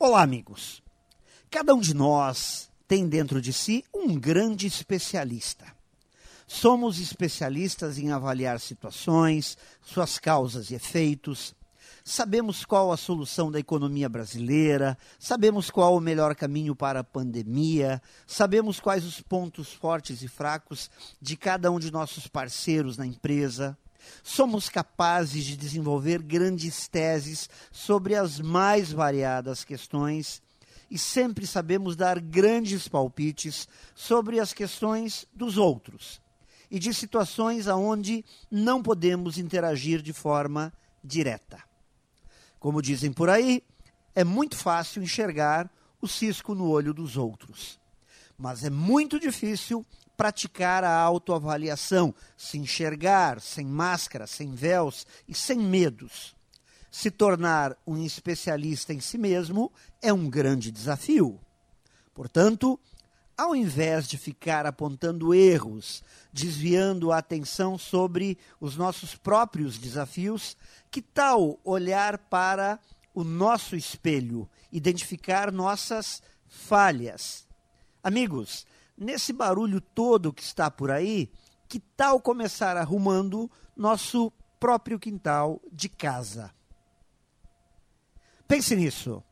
Olá, amigos. Cada um de nós tem dentro de si um grande especialista. Somos especialistas em avaliar situações, suas causas e efeitos. Sabemos qual a solução da economia brasileira, sabemos qual o melhor caminho para a pandemia, sabemos quais os pontos fortes e fracos de cada um de nossos parceiros na empresa. Somos capazes de desenvolver grandes teses sobre as mais variadas questões e sempre sabemos dar grandes palpites sobre as questões dos outros e de situações aonde não podemos interagir de forma direta. Como dizem por aí, é muito fácil enxergar o cisco no olho dos outros, mas é muito difícil praticar a autoavaliação, se enxergar sem máscara, sem véus e sem medos. Se tornar um especialista em si mesmo é um grande desafio. Portanto, ao invés de ficar apontando erros, desviando a atenção sobre os nossos próprios desafios, que tal olhar para o nosso espelho, identificar nossas falhas? Amigos, nesse barulho todo que está por aí, que tal começar arrumando nosso próprio quintal de casa? Pense nisso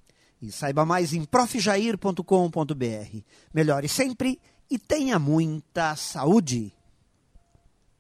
e saiba mais em profjair.com.br. Melhore sempre e tenha muita saúde!